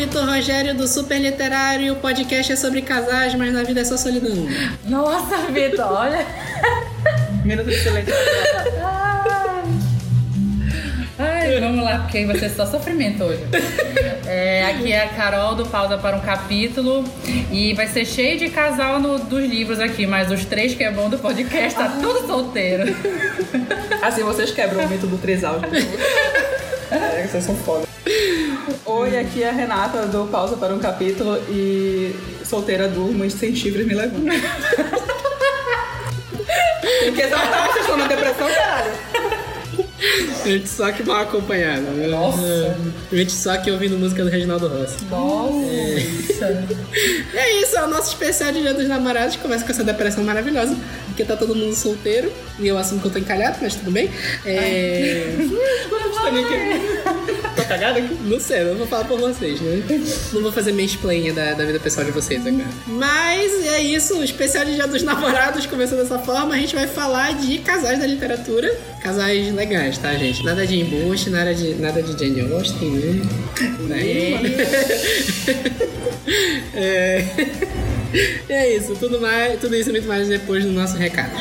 Vitor Rogério do Super Literário. O podcast é sobre casais, mas na vida é só solidão. Nossa, Vitor, olha. Minuto de silêncio. Ai, vamos lá, porque vai ser só sofrimento hoje. É, aqui é a Carol do Pausa para um Capítulo. E vai ser cheio de casal no- dos livros aqui, mas os três que é bom do podcast tá tudo solteiro. Assim vocês quebram o mito do trisal. É, vocês são foda. Oi, aqui é a Renata do Pausa para um Capítulo e solteira durmo e sem chifres me levando. Porque exatamente vocês estão na depressão, caralho. Gente só que mal acompanhada. Nossa. Gente só que ouvindo música do Reginaldo Rossi. Nossa. E é isso, é o nosso especial de Dia dos Namorados. Começa com essa depressão maravilhosa, porque tá todo mundo solteiro. E eu assumo que eu tô encalhado, mas tudo bem. É... Tô cagada aqui? Não sei, não vou falar por vocês, né? Não vou fazer mansplaining da, da vida pessoal de vocês agora. Mas é isso, o especial de Dia dos Namorados começou dessa forma. A gente vai falar de casais da literatura. Casais legais, tá, gente? Nada de embuste, nada de, nada de Jane Austen, né? É... é isso, tudo, mais, tudo isso e muito mais depois dos nossos recados.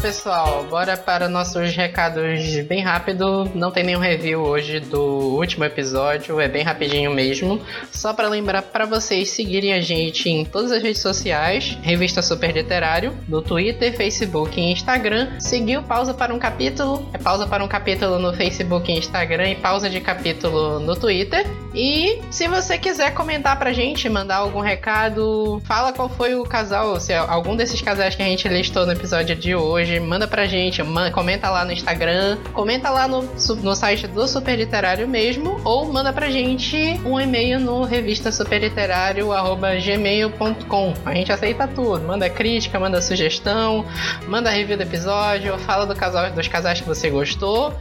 Pessoal, bora para nossos recados bem rápido. Não tem nenhum review hoje do último episódio, é bem rapidinho mesmo. Só para lembrar para vocês seguirem a gente em todas as redes sociais, Revista Super Literário, no Twitter, Facebook e Instagram. Seguiu Pausa para um Capítulo, é Pausa para um Capítulo no Facebook e Instagram e Pausa de Capítulo no Twitter. E se você quiser comentar pra gente, mandar algum recado, fala qual foi o casal, se é algum desses casais que a gente listou no episódio de hoje, manda pra gente, comenta lá no Instagram, comenta lá no, no site do Super Literário mesmo, ou manda pra gente um e-mail no revista superliterário@gmail.com. A gente aceita tudo, manda crítica, manda sugestão, manda review do episódio, fala do casal, dos casais que você gostou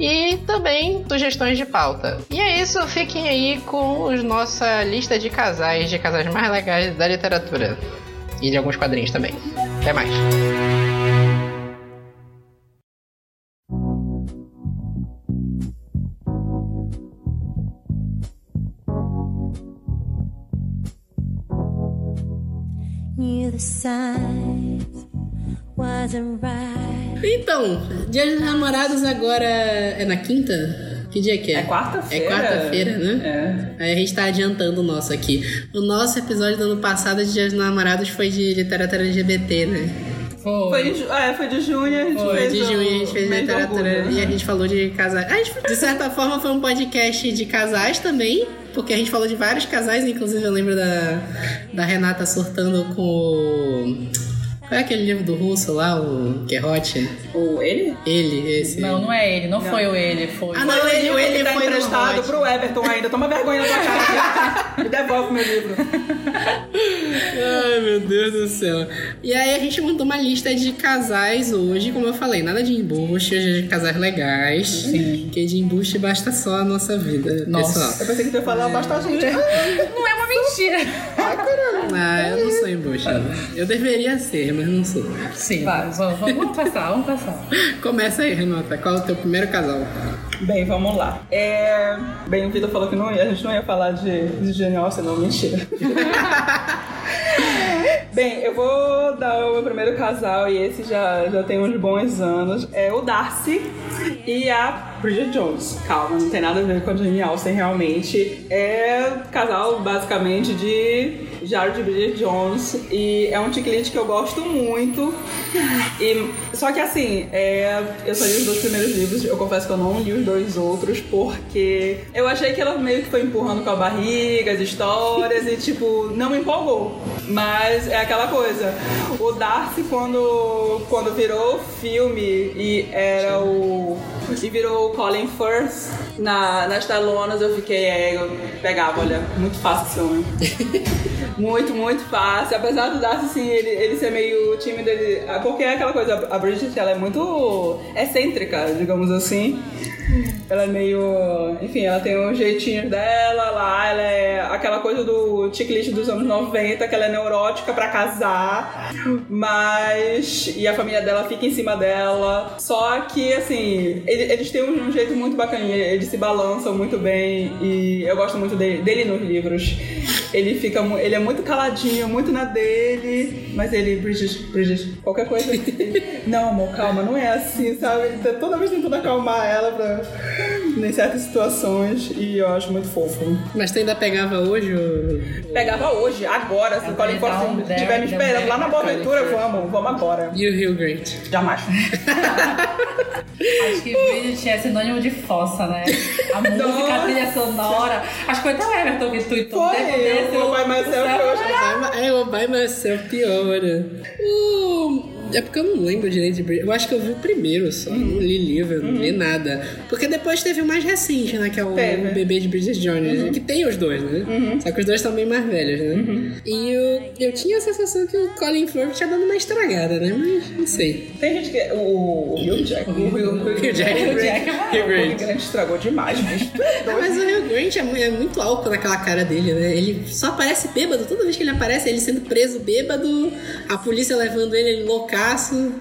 e também sugestões de pauta. E é isso, fiquem aí com os nossa lista de casais, de casais mais legais da literatura. E de alguns quadrinhos também. Até mais. Então, Dia dos Namorados agora é na quinta? Que dia que é? É quarta-feira. É quarta-feira, né? É. Aí a gente tá adiantando o nosso aqui. O nosso episódio do ano passado de Dia dos Namorados foi de literatura LGBT, né? Foi. Foi, é, foi de junho, a gente Foi fez de junho a gente fez literatura orgulho. e a gente falou de casais. A gente, de certa forma, foi um podcast de casais também, porque a gente falou de vários casais, inclusive eu lembro da, da Renata surtando com. o- é aquele livro do russo lá, o Querrote? O ele? Ele, esse. Não, não é ele, não, foi o ele, foi. Ah, não, ele, O ele que tá foi emprestado pro Everton ainda. Toma vergonha na tua cara. Me devolve meu livro. Ai, meu Deus do céu. E aí a gente montou uma lista de casais hoje, como eu falei, nada de embuste, hoje é de casais legais. Sim. Porque de embuste basta só a nossa vida, Nossa. pessoal. Eu pensei que tu ia falar bastante gente. Não é uma mentira. Ah, eu não sou embuste. não. Eu deveria ser, mas não sou. Sim, vai, vamos, vamos, vamos passar, vamos passar. Começa aí, Renata. Qual é o teu primeiro casal? Bem, vamos lá. É... Bem, o Vitor falou que não ia, a gente não ia falar de, de Jane não, mentira. Bem, eu vou dar o meu primeiro casal, e esse já, já tem uns bons anos. É o Darcy e a Bridget Jones. Calma, não tem nada a ver com a Jane Austen, realmente. É casal, basicamente, de Jared Bridget Jones. E é um chiclete que eu gosto muito. E, só que assim, é, eu só li os dois primeiros livros, eu confesso que eu não li os dois outros, porque eu achei que ela meio que foi empurrando com a barriga as histórias e tipo, não me empolgou. Mas é aquela coisa. O Darcy, quando, quando virou filme e era o. E virou o Colin Firth na, nas telonas, eu fiquei. É, eu pegava, olha, muito fácil esse homem. Muito, muito fácil. Apesar do Darcy, assim, ele, ele ser meio tímido, ele, porque é aquela coisa, a Bridget, ela é muito excêntrica, digamos assim. Ela é meio. Enfim, ela tem um jeitinho dela lá, ela é aquela coisa do checklist dos anos 90, que ela é neurótica pra casar, mas. E a família dela fica em cima dela. Só que, assim, ele- eles têm um, jeito muito bacaninha, eles se balançam muito bem e eu gosto muito dele, dele nos livros. Ele fica. Ele é muito caladinho, muito na dele, mas ele, Bridget, Bridget, qualquer coisa. não, amor, calma, não é assim, sabe? Ele tá toda vez tentando acalmar ela pra, em certas situações e eu acho muito fofo. Mas tu ainda pegava hoje o. Pegava hoje, agora, se o Colin um Firth estiver me esperando lá na Boa Colin Ventura, Firth. vamos, vamos agora. E o Rio Grant? Jamais. Acho que Bridget é sinônimo de fossa, né? A música, Nossa. a trilha sonora. Acho que foi até o Everton que tweetou um Foi, tempo eu desse, vou by myself, eu acho É o By Myself pior. O... É porque eu não lembro direito de Bridget. Eu acho que eu vi o primeiro só. Não li livro, não li nada. Porque depois teve o mais recente, né? Que é o, o bebê de Bridget Jones. Que tem os dois, né? Só que os dois estão bem mais velhos, né? E eu, eu tinha a sensação que o Colin Firth tinha dado uma estragada, né? Mas não sei. Tem gente que. O, o Hugh Jack. O Hugh, Hugh Jack. Hugh Jack é Hugh O Grant. Hugh Grant estragou demais, bicho. Ah, mas o Rio Grant é, é muito álcool naquela cara dele, né? Ele só aparece bêbado. Toda vez que ele aparece, ele sendo preso bêbado, a polícia levando ele, ele loucaço.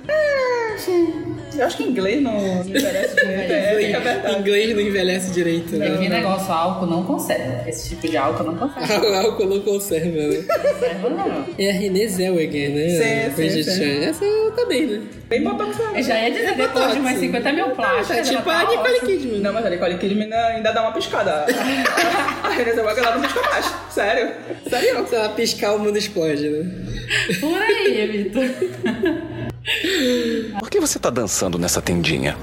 Eu acho que inglês não, não interessa direito. É, fica a verdade. Inglês não envelhece direito, né? Tem que negócio, álcool não conserva. Esse tipo de álcool não conserva. O álcool não conserva, né? Conserva não. É a Renée Zellweger, né? Sim, A sim, sim. Essa também, né? Bem botox. Eu já ia dizer, depois de umas 50 mil plásticas. É tipo a tá Nicole ótima. Kidman. Não, mas a Nicole Kidman ainda dá uma piscada. a Renée Zellweger ela não pisca mais. Sério. Sério. Se ela piscar, o mundo explode, né? Por aí, Vitor. Por que você tá dançando nessa tendinha?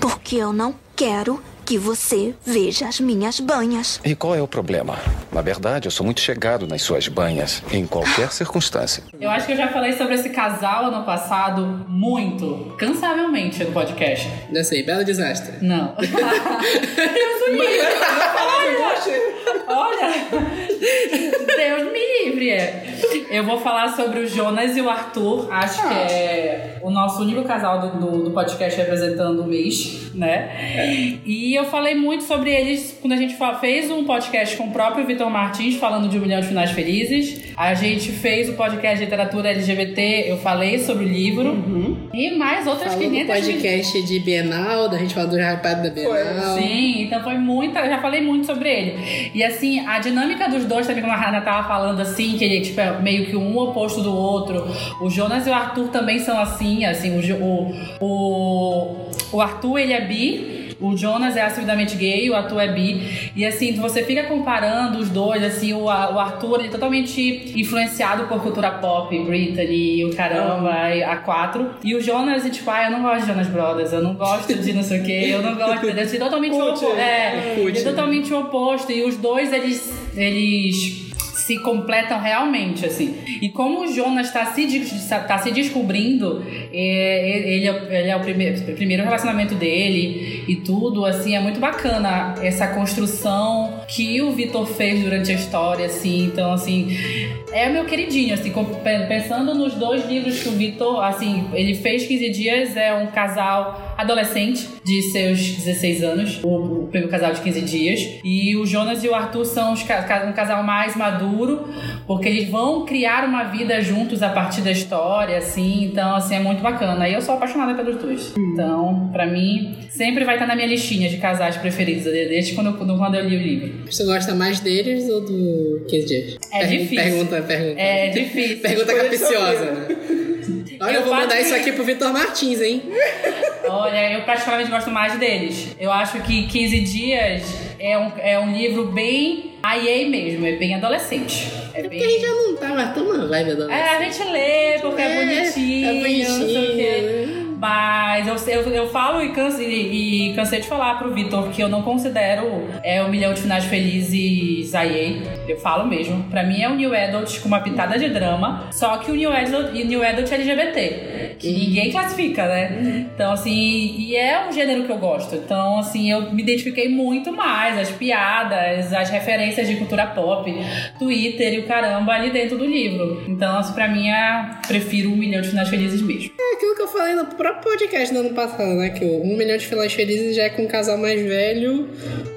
Porque eu não quero que você veja as minhas banhas. E qual é o problema? Na verdade, eu sou muito chegado nas suas banhas, em qualquer circunstância. Eu acho que eu já falei sobre esse casal ano passado muito, cansavelmente no podcast. Não sei, belo desastre. Não. Deus o livre. Olha, Deus me livre. é. Eu vou falar sobre o Jonas e o Arthur. Acho que é o nosso único casal do, do, do podcast representando o mês, né? E eu falei muito sobre eles quando a gente fez um podcast com o próprio Vitor Martins falando de um milhão de finais felizes. A gente fez o podcast de literatura LGBT. Eu falei sobre o livro e mais outras Falou do 500 mil- podcast de Bienal, da gente falou do hypado da Bienal. Sim, então foi muita. Eu já falei muito sobre ele. E assim, a dinâmica dos dois também, como a Hannah tava falando, assim, que ele tipo, é meio que um oposto do outro. O Jonas e o Arthur também são assim, assim, o, o, o Arthur ele é bi. O Jonas é assumidamente gay, o Arthur é bi. E assim, você fica comparando os dois, assim, o, o Arthur ele é totalmente influenciado por cultura pop, Britney, o caramba, e a quatro. E o Jonas, tipo, ah, eu não gosto de Jonas Brothers, eu não gosto de não sei o quê, eu não gosto, entendeu? Assim, totalmente o. É, ele é totalmente o oposto. E os dois, eles. eles se completam realmente, assim. E como o Jonas está se, tá se descobrindo, é, ele, é, ele é o primeiro, o primeiro relacionamento dele e tudo, assim, é muito bacana essa construção que o Vitor fez durante a história, assim. Então, assim, é meu queridinho, assim, pensando nos dois livros que o Vitor, assim, ele fez 15 dias, é um casal adolescente de seus 16 anos, o, primeiro casal de 15 dias, e o Jonas e o Arthur são os um casal mais maduro, porque eles vão criar uma vida juntos a partir da história, assim, então, assim, é muito bacana. E eu sou apaixonada pelos dois. Então, pra mim, sempre vai estar na minha listinha de casais preferidos, desde quando eu, quando eu li o livro. Você gosta mais deles ou do 15 dias? É difícil. Pergunta, pergunta. É difícil. Pergunta capiciosa, né? Olha, eu, Eu vou mandar faço- isso aqui pro Vitor Martins, hein? Olha, eu praticamente gosto mais deles. Eu acho que 15 Dias é um, é um livro bem IA mesmo, é bem adolescente. É Porque a gente bem. já não tá mais tão na vibe da É, a gente lê porque é, É, bonitinho, é não sei o bonitinho, quê. né? Mas eu, eu, eu falo e cansei, e cansei de falar pro Vitor que eu não considero é, o Milhão de Finais Felizes IA. Eu falo mesmo. Pra mim é um New Adult com uma pitada de drama. Só que o New Adult, e New Adult é que ninguém classifica, né? Então, assim, e é um gênero que eu gosto. Então, assim, eu me identifiquei muito mais. As piadas, as referências de cultura pop, Twitter e o caramba ali dentro do livro. Então, assim, pra mim, é, prefiro um milhão de finais felizes mesmo. É aquilo que eu falei no próprio podcast do ano passado, né? Que o Um Milhão de Finais Felizes já é com um casal mais velho.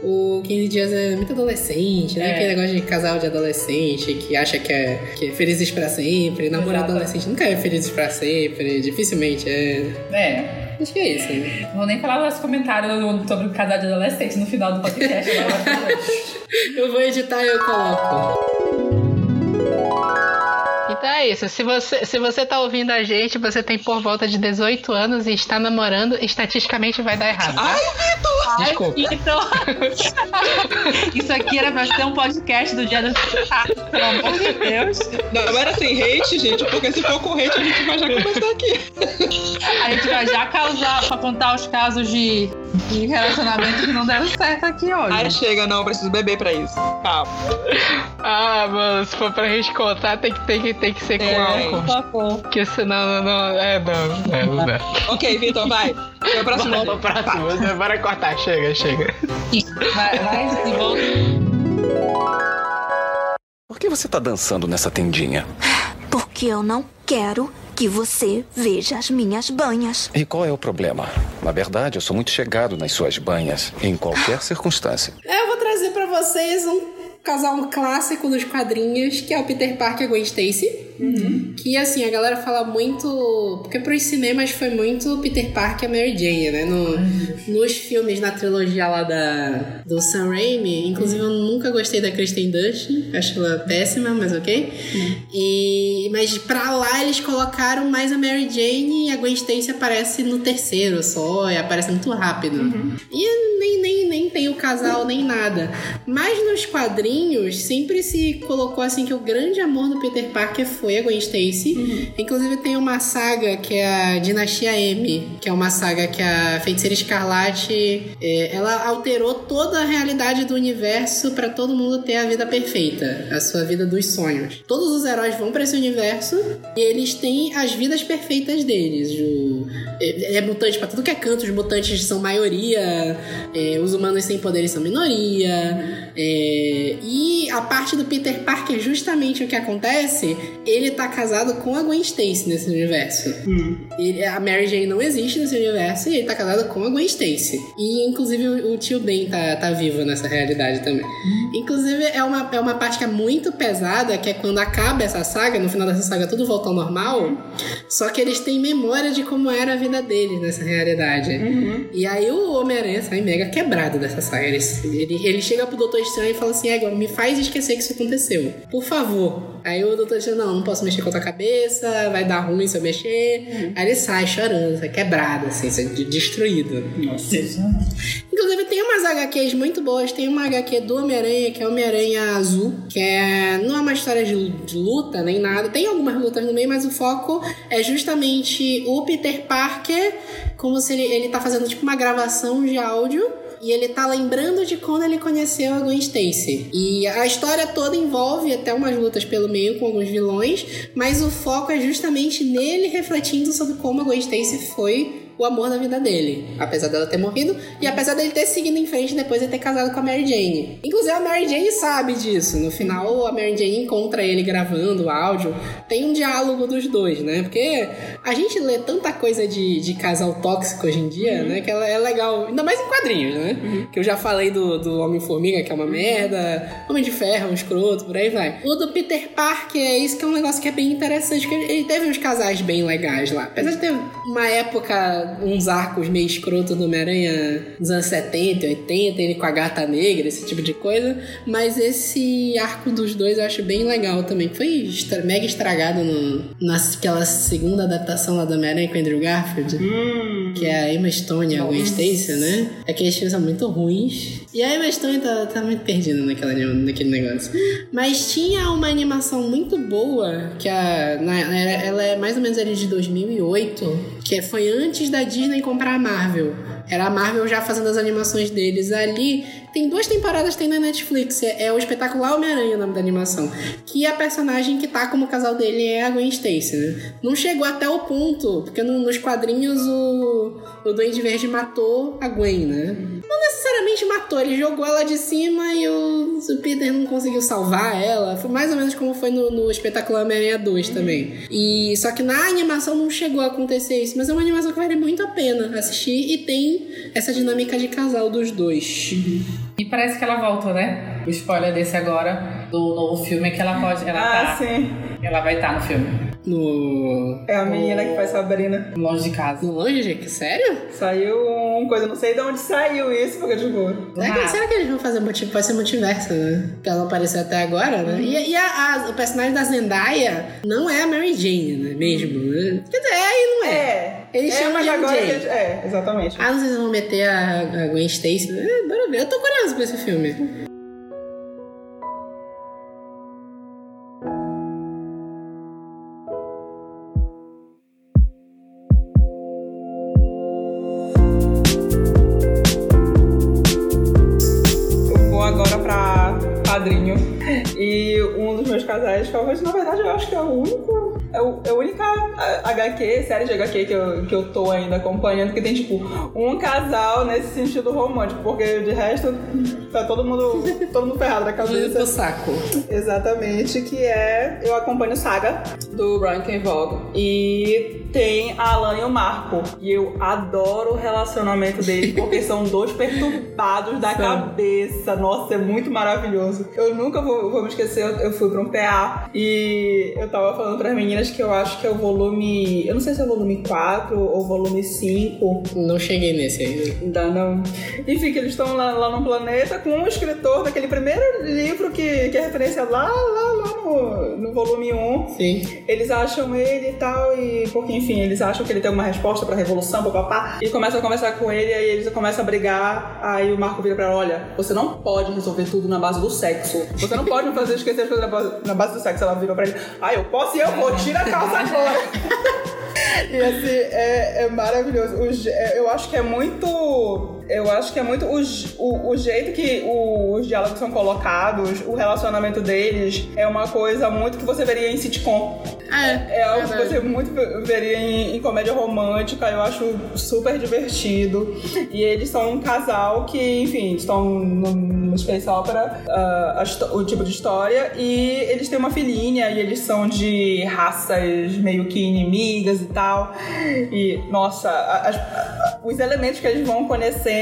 O 15 Dias é muito adolescente, né? É. Aquele negócio de casal de adolescente que acha que é, que é felizes pra sempre. Namoro Exato. adolescente nunca é felizes pra sempre. Dificilmente é. É. Acho que é isso. Né? Não vou nem falar os comentários sobre o casal de adolescente no final do podcast. né? Eu vou editar e eu coloco. Então é isso. Se você, se você tá ouvindo a gente, você tem por volta de 18 anos e está namorando, estatisticamente vai dar errado. Tá? Desculpa. Então, isso aqui era pra ser um podcast do dia do pelo amor de Deus. Não era sem hate, gente, porque se for com hate, a gente vai já começar aqui. A gente vai já causar pra contar os casos de, de relacionamento que não deram certo aqui hoje. Aí chega, não, eu preciso beber pra isso. Calma. Ah, mano, se for pra gente contar, tem que, tem que, tem que ser com É. álcool. Favor. Porque senão não, não, é, não, é, não dá. Ok, Vitor, vai. Foi o próximo. Vamos pra próxima, bora cortar, chega, chega. Vai, vai e volta. Por que você tá dançando nessa tendinha? Porque eu não quero que você veja as minhas banhas. E qual é o problema? Na verdade, eu sou muito chegado nas suas banhas, em qualquer circunstância. Eu vou trazer pra vocês um casal clássico dos quadrinhos, que é o Peter Parker e a Gwen Stacy. Que assim, a galera fala muito. Porque pros cinemas foi muito Peter Parker e a Mary Jane, né? No, Nos filmes, na trilogia lá da, do Sam Raimi, inclusive eu nunca gostei da Kristen Dunst, acho ela péssima, mas ok. E, mas pra lá eles colocaram mais a Mary Jane e a Gwen Stacy aparece no terceiro só, e aparece muito rápido. E nem, nem, nem tem o casal, nem nada. Mas nos quadrinhos, sempre se colocou assim que o grande amor do Peter Parker foi a Gwen Stacy. Inclusive tem uma saga que é a Dinastia M, que é uma saga que a Feiticeira Escarlate, é, ela alterou toda a realidade do universo pra todo mundo ter a vida perfeita, a sua vida dos sonhos. Todos os heróis vão pra esse universo e eles têm as vidas perfeitas deles. O- é, é mutante pra tudo que é canto, os mutantes são maioria, é, os humanos sem poderes são minoria. é, e a parte do Peter Parker, justamente o que acontece, ele tá casado com a Gwen Stacy nesse universo. Ele- a Mary Jane não existe nesse universo e ele tá casado com a Gwen Stacy. E inclusive o, o tio Ben tá, tá vivo nessa realidade também. Inclusive é uma, é uma parte que é muito pesada, que é quando acaba essa saga, no final dessa saga tudo volta ao normal, só que eles têm memória de como era a vida deles nessa realidade. E aí o Homem-Aranha sai mega quebrado dessa saga. Ele, ele, ele chega pro Doutor Estranho e fala assim: "É, agora me faz esquecer que isso aconteceu. Por favor. Aí o Doutor Estranho, não, não posso mexer com a tua cabeça, vai dar ruim se eu mexer. Aí ele sai chorando, sai quebrado, assim, sai de- destruído. Inclusive, tem umas HQs muito boas. Tem uma HQ do Homem-Aranha, que é Homem-Aranha Azul, que é, não é uma história de, de luta nem nada. Tem algumas lutas no meio, mas o foco é justamente o Peter Parker, como se ele, ele tá fazendo tipo uma gravação de áudio. E ele tá lembrando de quando ele conheceu a Gwen Stacy. E a história toda envolve até umas lutas pelo meio com alguns vilões, mas o foco é justamente nele refletindo sobre como a Gwen Stacy foi o amor da vida dele. Apesar dela ter morrido e apesar dele ter seguido em frente depois de ter casado com a Mary Jane. Inclusive a Mary Jane sabe disso. No final a Mary Jane encontra ele gravando o áudio. Tem um diálogo dos dois, né? Porque a gente lê tanta coisa de, de casal tóxico hoje em dia, né? Que ela é legal. Ainda mais em quadrinhos, né? Que eu já falei do, do Homem-Formiga, que é uma merda. Homem de Ferro, um escroto, por aí vai. O do Peter Parker é isso que é um negócio que é bem interessante. Porque ele teve uns casais bem legais lá. Apesar de ter uma época, uns arcos meio escroto do Homem-Aranha dos anos 70, 80, ele com a gata negra, esse tipo de coisa. Mas esse arco dos dois eu acho bem legal também. Foi estra- mega estragado no, naquela segunda adaptação lá do Homem-Aranha com o Andrew Garfield. Que é a Emma Stone e a Gwen Stacy, né? Aqueles filmes são muito ruins. E a Emma Stone tá, tá muito perdida naquela, naquele negócio. Mas tinha uma animação muito boa, que a, na- ela é mais ou menos ali de 2008, que foi antes da Disney comprar a Marvel. Era a Marvel já fazendo as animações deles ali. Tem duas temporadas tem na Netflix. É, é o espetacular Homem-Aranha, o nome da animação. Que a personagem que tá como casal dele é a Gwen Stacy, né? Não chegou até o ponto, porque no- nos quadrinhos o, o Duende Verde matou a Gwen, né? Não necessariamente matou, ele jogou ela de cima e o, o Peter não conseguiu salvar ela. Foi mais ou menos como foi no, no espetacular Homem-Aranha 2 também. E só que na animação não chegou a acontecer isso, mas é uma animação que vale muito a pena assistir e tem essa dinâmica de casal dos dois. E parece que ela volta, né? O spoiler desse agora, do novo filme, é que ela pode. Ela, Ah, tá, sim. ela vai estar no filme. No. É a menina que faz Sabrina. Longe de casa. No longe, gente? Sério? Saiu uma coisa, não sei de onde saiu isso, porque tipo. Será que, será que eles vão fazer multi, pode ser multiverso, né? Que ela não apareceu até agora, né? E, e a- a- o personagem da Zendaya não é a Mary Jane, né? Mesmo, né? Quer dizer, é e não é. É. Eles é, chamam de agora MJ. eles- É, exatamente. Ah, não sei se vão meter a, a Gwen Stacy. É, bora ver. Eu tô curioso pra esse filme. Meus favoritos, na verdade, eu acho que é o único. É, o, é a única HQ, série de HQ que eu, que eu tô ainda acompanhando, que tem, tipo, um casal nesse sentido romântico, porque de resto tá todo mundo, todo mundo ferrado na Do cabeça. saco. Exatamente, que é. Eu acompanho Saga, do Brian K. Vaughan. E tem a Alan e o Marco. E eu adoro o relacionamento deles, porque são dois perturbados da cabeça. Nossa, é muito maravilhoso. Eu nunca vou, vou me esquecer, eu, eu fui pra um PA e eu tava falando pras meninas que eu acho que é o volume. Eu não sei se é o volume 4 ou volume 5. Não cheguei nesse ainda. Ainda não. Enfim, que eles estão lá, lá no planeta com um escritor daquele primeiro livro que, que é referência lá, lá, lá no, no volume 1. Sim. Eles acham ele e tal, e porque, enfim, eles acham que ele tem alguma resposta pra revolução, papapá, e começam a conversar com ele, aí eles começam a brigar. Aí o Marco vira pra ela: Olha, você não pode resolver tudo na base do sexo. Você não pode me fazer esquecer as coisas na base, na base do sexo. Ela vira pra ele: Ah, eu posso e eu vou, tira a calça agora. E assim, é, é maravilhoso. É, eu acho que é muito. Eu acho que é muito o, o, o jeito que o- os diálogos são colocados, o relacionamento deles, é uma coisa muito que você veria em sitcom. Ah, é. É algo que verdade. você muito veria em, em comédia romântica, eu acho super divertido. E eles são um casal que, enfim, estão no, Space Opera, ah, a o tipo de história, e eles têm uma filhinha, e eles são de raças meio que inimigas e tal. E, nossa, a- as- a- os elementos que eles vão conhecendo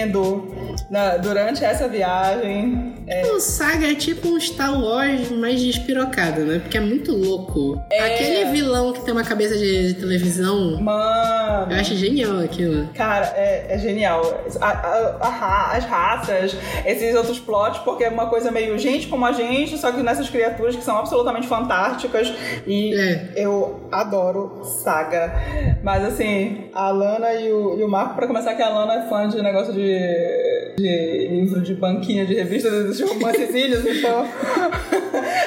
na- durante essa viagem. É, O Saga é tipo um Star Wars mais despirocado, né? Porque é muito louco. Aquele vilão que tem uma cabeça de televisão, mano. eu acho genial aquilo. Cara, é, é genial. A- a- a as raças, esses outros plots, porque é uma coisa meio gente como a gente, só que nessas criaturas que são absolutamente fantásticas. E É. eu adoro Saga. Mas assim, a Lana e o, e o Marco, pra começar, que a Lana é fã de negócio de, de livro de banquinha, de revista dos romancezinhos, então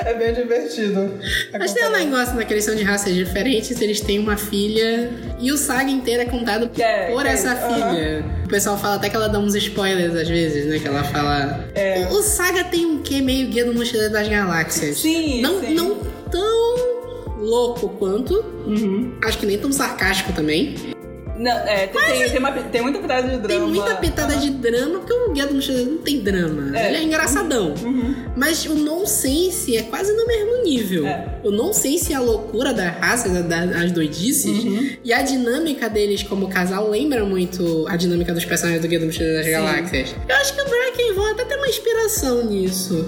é bem divertido. Mas tem um negócio na que eles são de raças diferentes, eles têm uma filha e o Saga inteiro é contado Que é- por é essa isso, filha. O pessoal fala até que ela dá uns spoilers às vezes, né? Que ela fala. É. O, o Saga tem um quê meio guia do Mochileiro das Galáxias. Sim, não, sim. não tão louco quanto. Uhum. Acho que nem tão sarcástico também. Não, é, tem, tem, tem, uma, tem muita pitada de drama. Tem muita pitada de drama, porque o Guia do Mochileiro não tem drama. É. Ele é engraçadão. Mas o nonsense é quase no mesmo nível. É. O nonsense e a loucura da raça, da- da- as doidices, e a dinâmica deles como casal lembra muito a dinâmica dos personagens do Guia do Mochileiro das Galáxias. Eu acho que o Bracken Von até tem uma inspiração nisso.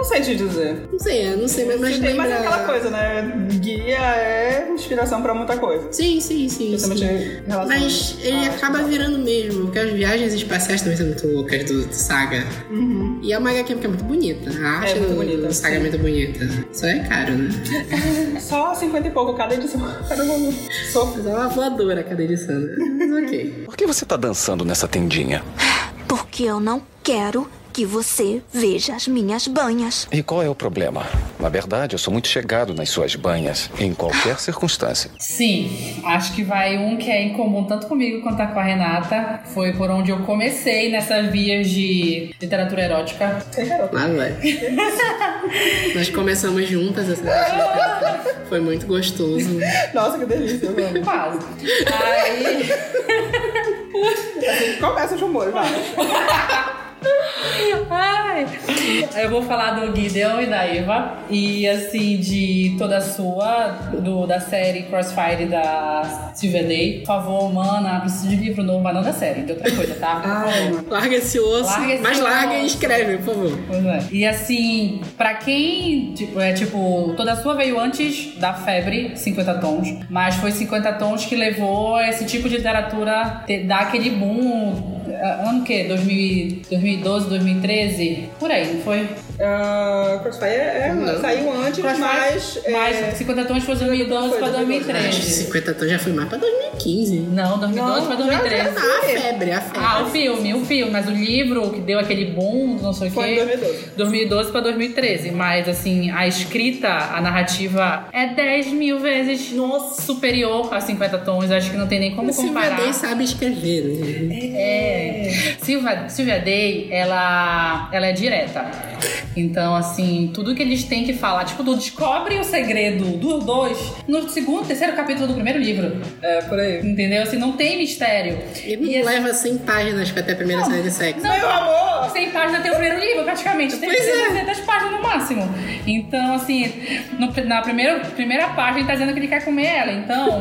Não, não sei te dizer. Não sei, eu não sei, mas, mas Mas tem lembra... mais aquela coisa, né? Guia é inspiração pra muita coisa. Sim, sim, sim. Sim. Mas ele a- acaba virando mesmo, porque as viagens espaciais também são muito loucas do, do Saga. E é uma HQ que é muito bonita. A arte É muito do, bonita, do Saga é sim. muito bonita. Só é caro, né? Só 50 e pouco cada edição. Cada volume. Só. Mas é uma voadora cada edição, né? Mas ok. Por que você tá dançando nessa tendinha? Porque eu não quero que você veja as minhas banhas. E qual é o problema? Na verdade, eu sou muito chegado nas suas banhas, em qualquer circunstância. Sim, acho que vai um que é em comum tanto comigo quanto com a Renata. Foi por onde eu comecei nessas vias de literatura erótica. Lá vai. Nós começamos juntas essa. Foi muito gostoso. Nossa, que delícia, eu amo. Quase. Aí. Assim, começa os rumores, vai. Ai. Eu vou falar do Gideon e da Eva. E assim, de toda a sua, do, da série Crossfire da Day. Por favor, mana, preciso de livro novo, mas não da série, de outra coisa, tá? Ai. Larga esse osso, Larga esse mas larga e osso. escreve, por favor. Pois é. E assim, pra quem, tipo, é tipo, toda a sua veio antes da febre, 50 tons, mas foi 50 tons que levou esse tipo de literatura ter, dar aquele boom. Ano? 2000, 2012, 2013? Por aí, não foi? Ah, Crossfire é, Não. saiu antes, mas. é, Mas 50 tons foi 2012 pra Foi, 2013. Acho que 50 tons já foi mais pra 2015. Não, 2012 pra Não, já- 2013. Ah, a febre, a febre. Ah, o filme, o filme, mas o livro que deu aquele boom, não sei o Foi quê. em 2012. 2012 pra 2013. Mas, assim, a escrita, a narrativa é 10 mil vezes superior a 50 tons. Acho que não tem nem como Silvia comparar. Day sabe escrever, né? É. Silvia, Silvia Day, ela, ela é direta. Então, assim, tudo que eles têm que falar, tipo, do descobre o segredo dos dois no segundo, terceiro capítulo do primeiro livro. É, por aí. Entendeu? Assim, não tem mistério. Ele não E, assim, leva 100 páginas pra ter a primeira cena de sexo. Não, Meu amor! 100 páginas tem o primeiro livro, praticamente. Tem Pois é. 300 páginas no máximo. Então, assim, no- na primeira, primeira página ele tá dizendo que ele quer comer ela. Então,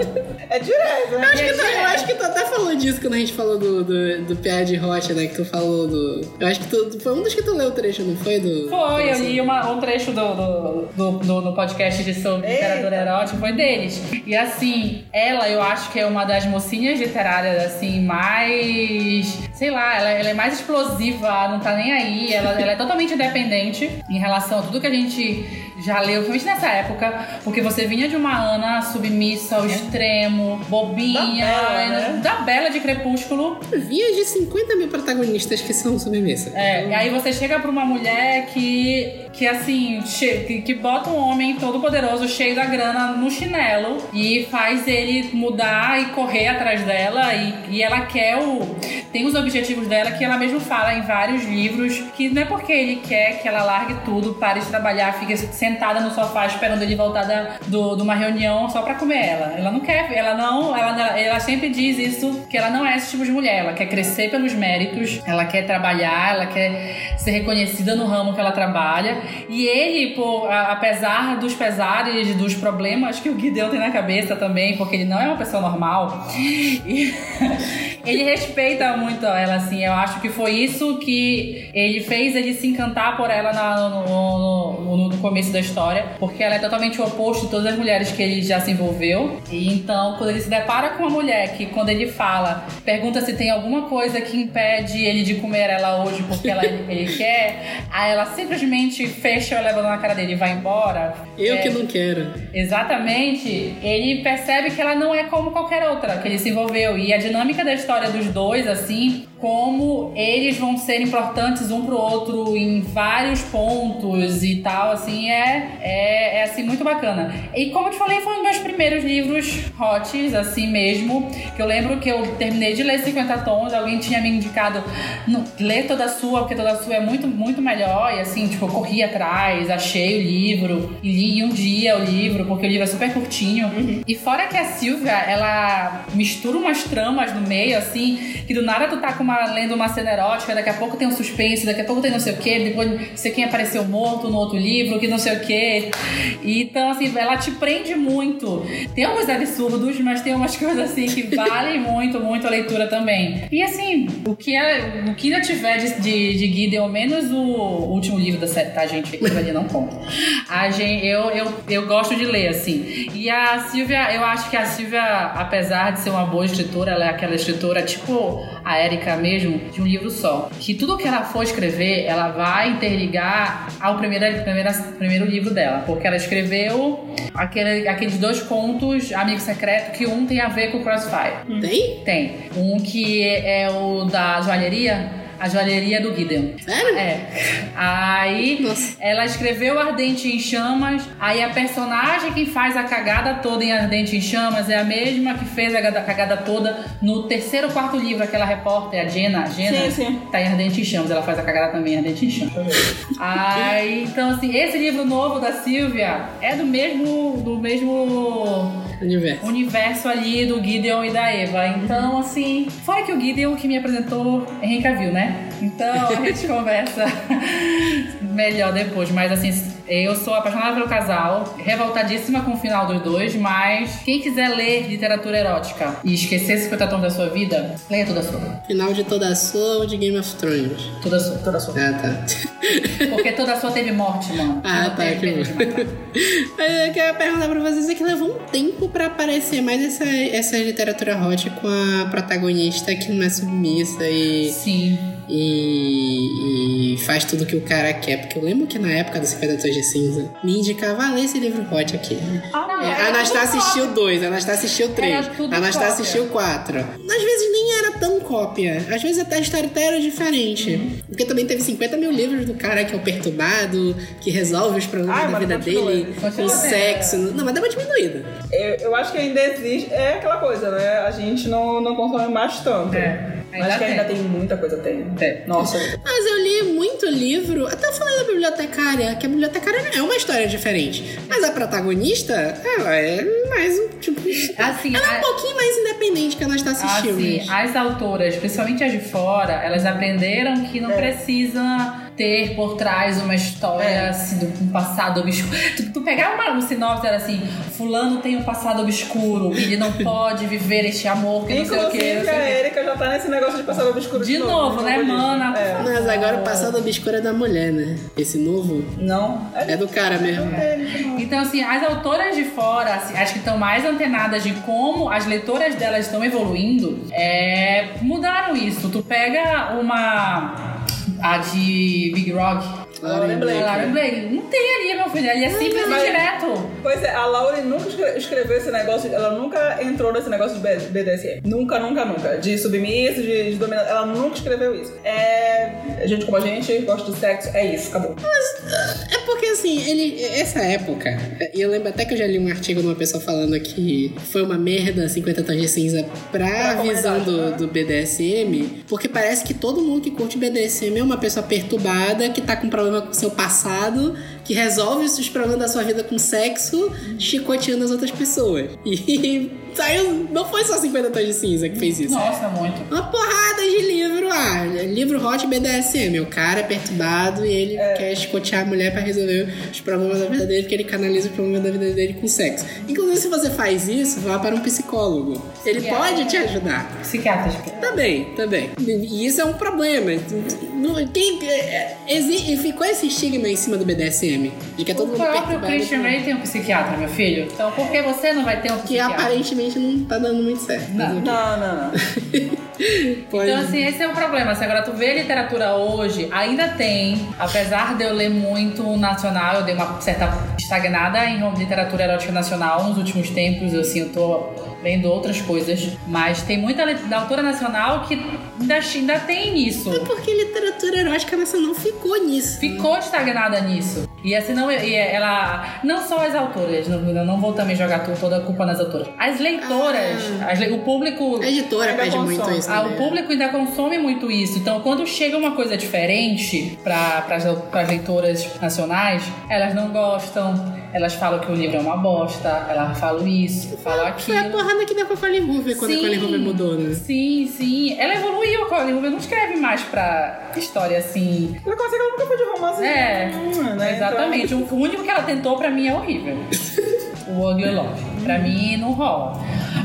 É direto, né? Acho que tu, eu acho que tu até falou disso quando a gente falou do, do, do PA de Rocha, né? Que tu falou do. Eu acho que tu. Foi um dos que tu leu o trecho, não foi? Do, foi, eu do- li uma, um trecho do, do, do, do- do podcast de sobre literatura erótica, foi deles. E assim, ela eu acho que é uma das mocinhas literárias, assim, mais. Sei lá, ela, ela é mais explosiva, não tá nem aí. Ela, ela é totalmente independente em relação a tudo que a gente já leu, principalmente nessa época, porque você vinha de uma Ana submissa ao extremo, bobinha, Da Bela, né? da bela de crepúsculo. Vinha de 50 mil protagonistas que são submissas. É, e aí você chega pra uma mulher que, que assim, que, que bota um homem todo poderoso, cheio da grana, no chinelo e faz ele mudar e correr atrás dela e, e ela quer o... Tem os objetivos dela que ela mesma fala em vários livros, que não é porque ele quer que ela largue tudo, pare de trabalhar, fique sentada no sofá esperando ele voltar da, do, de uma reunião só pra comer ela. Ela não quer, ela não, ela, ela sempre diz isso, que ela não é esse tipo de mulher, ela quer crescer pelos méritos, ela quer trabalhar, ela quer ser reconhecida no ramo que ela trabalha. E ele, pô, a- apesar dos pesares, dos problemas que o Gideon tem na cabeça também, porque ele não é uma pessoa normal, e ele respeita muito ela, assim. Eu acho que foi isso que ele fez ele se encantar por ela na- no, no- no- começo da história, porque ela é totalmente o oposto de todas as mulheres que ele já se envolveu. E então, quando ele se depara com uma mulher que, quando ele fala, pergunta se tem alguma coisa que impede ele de comer ela hoje porque ela, ele quer, aí ela simplesmente fecha o elevador na cara dele e vai embora. Eu É, que não quero. Exatamente. Ele percebe que ela não é como qualquer outra que ele se envolveu. E a dinâmica da história dos dois, assim, como eles vão ser importantes um pro outro em vários pontos e tal, assim, é, é, é assim, muito bacana. E como eu te falei, foi um dos meus primeiros livros hots, assim mesmo. Que eu lembro que eu terminei de ler 50 tons, alguém tinha me indicado "Não, lê toda a sua, porque toda a sua é muito, muito melhor. E assim, tipo, eu corri atrás, achei o livro e li um dia o livro, porque o livro é super curtinho. E fora que a Silvia, ela mistura umas tramas no meio, assim, que do nada tu tá com uma, lendo uma cena erótica, daqui a pouco tem um suspense, daqui a pouco tem não sei o quê, depois não sei quem apareceu morto no outro livro, que não sei o quê. Então, assim, ela te prende muito. Tem alguns absurdos, mas tem umas coisas assim que valem muito, muito a leitura também. E assim, o que, é, o que ainda tiver de, de, de Gideon, menos o último livro da série, tá, gente? Aquilo ali não conta. A gente, eu, eu, eu gosto de ler, assim. E a Silvia, eu acho que a Silvia, apesar de ser uma boa escritora, ela é aquela escritora tipo a Erika mesmo, de um livro só. Que tudo que ela for escrever, ela vai interligar ao primeiro, primeira, primeiro livro dela. Porque ela escreveu aquele, aqueles dois contos, Amigo Secreto, que um tem a ver com Crossfire. Tem? Tem. Um que é o da joalheria. A joalheria do Gideon. Sério? É. Aí Nossa. ela escreveu Ardente em Chamas. Aí a personagem que faz a cagada toda em Ardente em Chamas é a mesma que fez a gada- cagada toda no terceiro quarto livro, aquela repórter, a Jenna. Jenna Sim, sim. Tá em Ardente em Chamas. Ela faz a cagada também em Ardente em Chamas. Aí, então assim, esse livro novo da Silvia é do mesmo. do mesmo Universo. universo ali do Gideon e da Eva. Então, assim, fora que o Gideon que me apresentou Henry Cavill, né? Então a gente conversa melhor depois. Mas assim, eu sou apaixonada pelo casal, revoltadíssima com o final dos dois, mas quem quiser ler literatura erótica e esquecer 50 tons da sua vida, leia toda a sua. Final de toda a sua ou de Game of Thrones? Toda a sua. Toda a sua. Ah, tá. Porque toda a sua teve morte, mano. Ah, tá, teve que Eu queria perguntar pra vocês é que levou um tempo pra aparecer mais essa, essa literatura hot com a protagonista que não é submissa e, Sim. E, e faz tudo que o cara quer. Porque eu lembro que na época do 50 Tons de Cinza me indicava "Ah, lê esse livro hot aqui. não, É, a Anastácia assistiu cópia. dois, a Anastácia assistiu três, a Anastácia cópia. assistiu quatro. Às vezes nem era tão cópia, às vezes até a história até era diferente. Uhum. Porque também teve 50 mil livros do cara que é o perturbado, que resolve os problemas Ah, da vida dele, o sexo. Não, mas deu uma diminuída. Eu, eu acho que ainda existe. É aquela coisa, né? A gente não, não consome mais tanto. É, ainda Acho que ainda tem. tem muita coisa, tem. É. Nossa. Mas eu li muito livro, até eu falei da bibliotecária, que a bibliotecária é uma história diferente. Mas a protagonista, ela é mais um tipo. Assim, ela é a- um pouquinho mais independente que a Anastácia Assim, Childress. as autoras, principalmente as de fora, elas aprenderam que não precisa ter por trás uma história assim, do- um passado obscuro. Tu, tu pegar uma, um sinopse era assim: Fulano tem um passado obscuro, ele não pode viver este amor, que não sei o que. Inclusive, Não sei o a. Erika já tá nesse negócio de passado obscuro De novo, né, novo livro. mana? É. Mas agora o passado obscuro é da mulher, né? Esse novo Não. é do cara mesmo. Então, assim, as autoras de fora, assim, as que estão mais antenadas de como as leitoras delas estão evoluindo, é, mudaram isso. Tu pega uma. A de Big Rock. Lauren Blake. Lauren Blake. Não tem ali, meu filho. Ali é simples e mas- direto. Pois é, a Lauren nunca escre- escreveu esse negócio, ela nunca entrou nesse negócio de BDSM. Nunca, nunca, nunca. De submisso, de, de dominar. Ela nunca escreveu isso. É. Gente como a gente, gosta de sexo, é isso, acabou. É porque assim, ele. Essa época, e eu lembro até que eu já li um artigo de uma pessoa falando que foi uma merda 50 tons de cinza pra Pra visão do, né? do BDSM, porque parece que todo mundo que curte BDSM é uma pessoa perturbada, que tá com problema com o seu passado, que resolve os problemas da sua vida com sexo, chicoteando as outras pessoas. E saiu. Não foi só 50 tons de cinza que fez isso. Nossa, muito. Uma porrada de livro, ah, livro hot BDSM. O cara é perturbado e ele quer chicotear a mulher pra resolver os problemas da vida dele, porque ele canaliza os problemas da vida dele com sexo. Inclusive, se você faz isso, vá para um psicólogo. Ele Psiquiatra. pode te ajudar. Psiquiatras. Também, também. E isso é um problema. Tem, é, ficou esse estigma em cima do BDSM. De que é todo O mundo próprio. Christian Ray tem um psiquiatra, meu filho. Então por que você não vai ter um Que psiquiatra? aparentemente não tá dando muito certo. Não. Não, não, não. Então, assim, esse é o problema. Se agora tu vê literatura hoje, ainda tem, apesar de eu ler muito nacional, eu dei uma certa estagnada em literatura erótica nacional nos últimos tempos, eu, assim, eu tô lendo outras coisas, mas tem muita da autora nacional que ainda, ainda tem isso. É porque literatura erótica nacional ficou nisso. Ficou estagnada nisso. E assim, não, e ela. Não só as autoras, não, não vou também jogar toda a culpa nas autoras. As leitoras, as le- o público. A editora pede consome. muito isso. Ah, o também. público ainda consome muito isso. Então, quando chega uma coisa diferente para as leitoras nacionais, elas não gostam, elas falam que o livro é uma bosta, elas falam isso, falam Foi a aquilo. porrada que deu com a Colin Hoover quando a Sim. Colin Hoover mudou, né? Sim, sim. Ela evoluiu, a Colin Hoover não escreve mais pra história assim. Ela consegue, ela nunca foi de romance. É, nenhum, né? exatamente. O único que ela tentou pra mim é horrível. o Ugly Love. Pra mim não rola.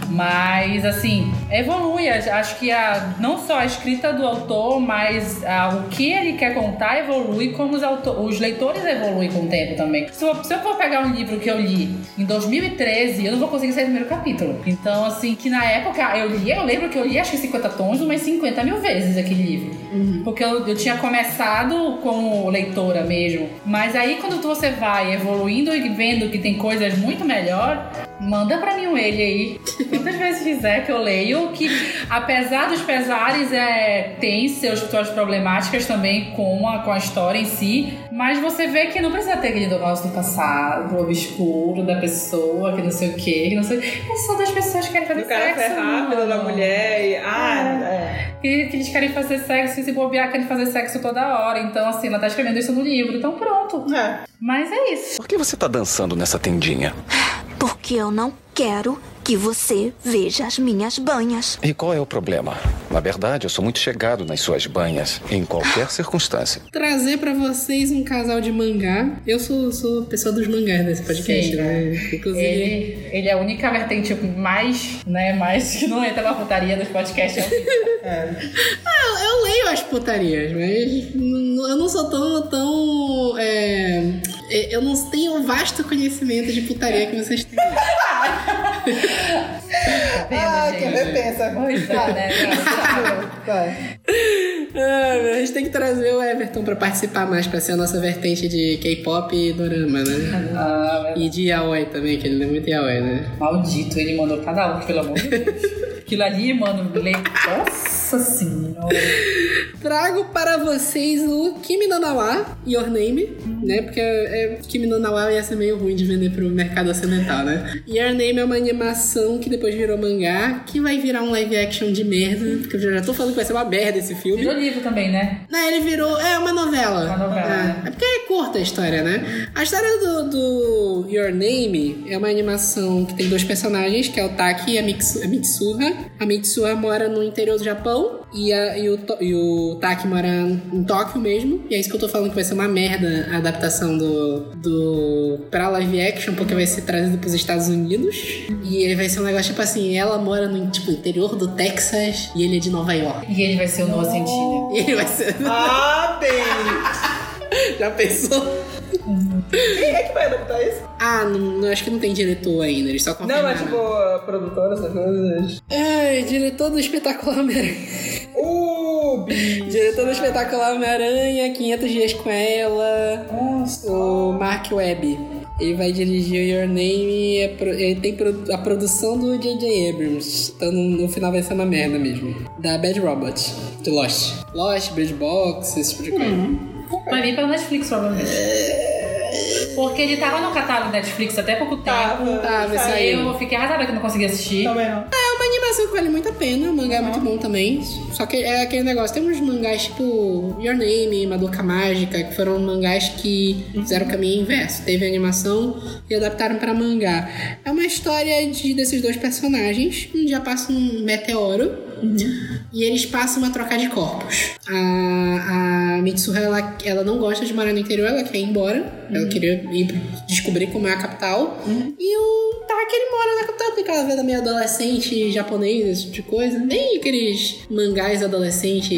Mas, assim, evolui. Acho que a, não só a escrita do autor, mas a- o que ele quer contar evolui, como os, auto- os leitores evoluem com o tempo também. Se eu, se eu for pegar um livro que eu li em 2013, eu não vou conseguir sair do primeiro capítulo. Então, assim, que na época eu li, eu lembro que eu li acho que 50 tons umas 50 mil vezes aquele livro. Porque eu, eu tinha começado como leitora mesmo. Mas aí quando você vai evoluindo e vendo que tem coisas muito melhor, manda pra mim um ele aí. Quantas vezes quiser que eu leio meio que, apesar dos pesares, é, tem seus, suas problemáticas também com a, com a história em si, mas você vê que não precisa ter aquele negócio do passado, obscuro da pessoa, que não sei o quê, que não sei. É só das pessoas que querem fazer Do cara sexo. rápido da mulher e. Ah, é. Que, que eles querem fazer sexo e se bobear, querem fazer sexo toda hora. Então, assim, ela tá escrevendo isso no livro. Então, pronto. É. Mas é isso. Por que você tá dançando nessa tendinha? Porque eu não quero que você veja as minhas banhas. E qual é o problema? Na verdade, eu sou muito chegado nas suas banhas, em qualquer circunstância. Trazer pra vocês um casal de mangá. Eu sou, sou pessoa dos mangás desse podcast, Sim. né? Inclusive. Ele, ele é a única vertente mais, né, mais que não entra na putaria dos podcasts. É o Ah, eu leio as putarias, mas eu não sou tão. tão é, eu não tenho o vasto conhecimento de putaria que vocês têm. Ah, gente? quer ver, pensa. Pois é, né? Vai. Ah, a gente tem que trazer o Everton pra participar mais, pra ser a nossa vertente de K-pop e dorama, né? Ah, E de yaoi também, que ele lê muito yaoi, né? maldito, ele mandou cada um, pelo amor de Deus. Aquilo ali, mano, lê. Nossa senhora. Trago para vocês o Kimi no Nawa, Your Name, né? Porque é, Kimi no Nawa ia ser meio ruim de vender pro mercado ocidental, né? Your Name é uma animação que depois virou mangá, que vai virar um live action de merda, porque eu já tô falando que vai ser uma merda esse filme. Virou livro também, né? Não, ele virou. É uma novela. Uma novela, É, né? é porque é curta a história, né? A história do, do Your Name é uma animação que tem dois personagens, que é o Taki e a, Mitsu, a Mitsuha. A Mitsuha mora no interior do Japão e, a- e o, e o Taki mora em Tóquio mesmo. E é isso que eu tô falando que vai ser uma merda a adaptação do, do pra live action, porque vai ser trazido pros Estados Unidos. E aí vai ser um negócio tipo assim: ela mora no tipo, interior do Texas e ele é de Nova York. E ele vai ser o Noah Centineo. E ele vai ser. Ah, bem. Já pensou? Quem é que vai adaptar isso? Ah, não, não- acho que não tem diretor ainda, eles só Não, confirmaram. mas tipo, a produtora, essas coisas. É, diretor do Espetacular Homem-Aranha. Uh, diretor do Espetacular Homem-Aranha, 500 Dias com Ela, Nossa. o Mark Webb. Ele vai dirigir o Your Name e é ele tem a produção do J.J. Abrams. Então no, final vai ser uma merda mesmo. Da Bad Robot, de Lost. Lost, Bird Box, esse tipo de coisa. Vai vir pela Netflix, provavelmente. Porque ele tava no catálogo da Netflix até pouco tempo. Tava. Vai Aí eu fiquei arrasada que eu não consegui assistir. Também não. É uma animação que vale muito a pena, o mangá é muito bom também. Só que é aquele negócio, tem uns mangás tipo Your Name, Madoka Mágica, que foram mangás que fizeram o caminho inverso. Teve animação e adaptaram pra mangá. É uma história de, desses dois personagens. Um dia passa um meteoro e eles passam a trocar de corpos. A, a Mitsuha, ela, ela não gosta de morar no interior, ela quer ir embora. Ela queria ir descobrir como é a capital. E o Taki, ele mora na capital, tem aquela vida meio adolescente japonês, esse tipo de coisa. Nem aqueles mangás adolescentes.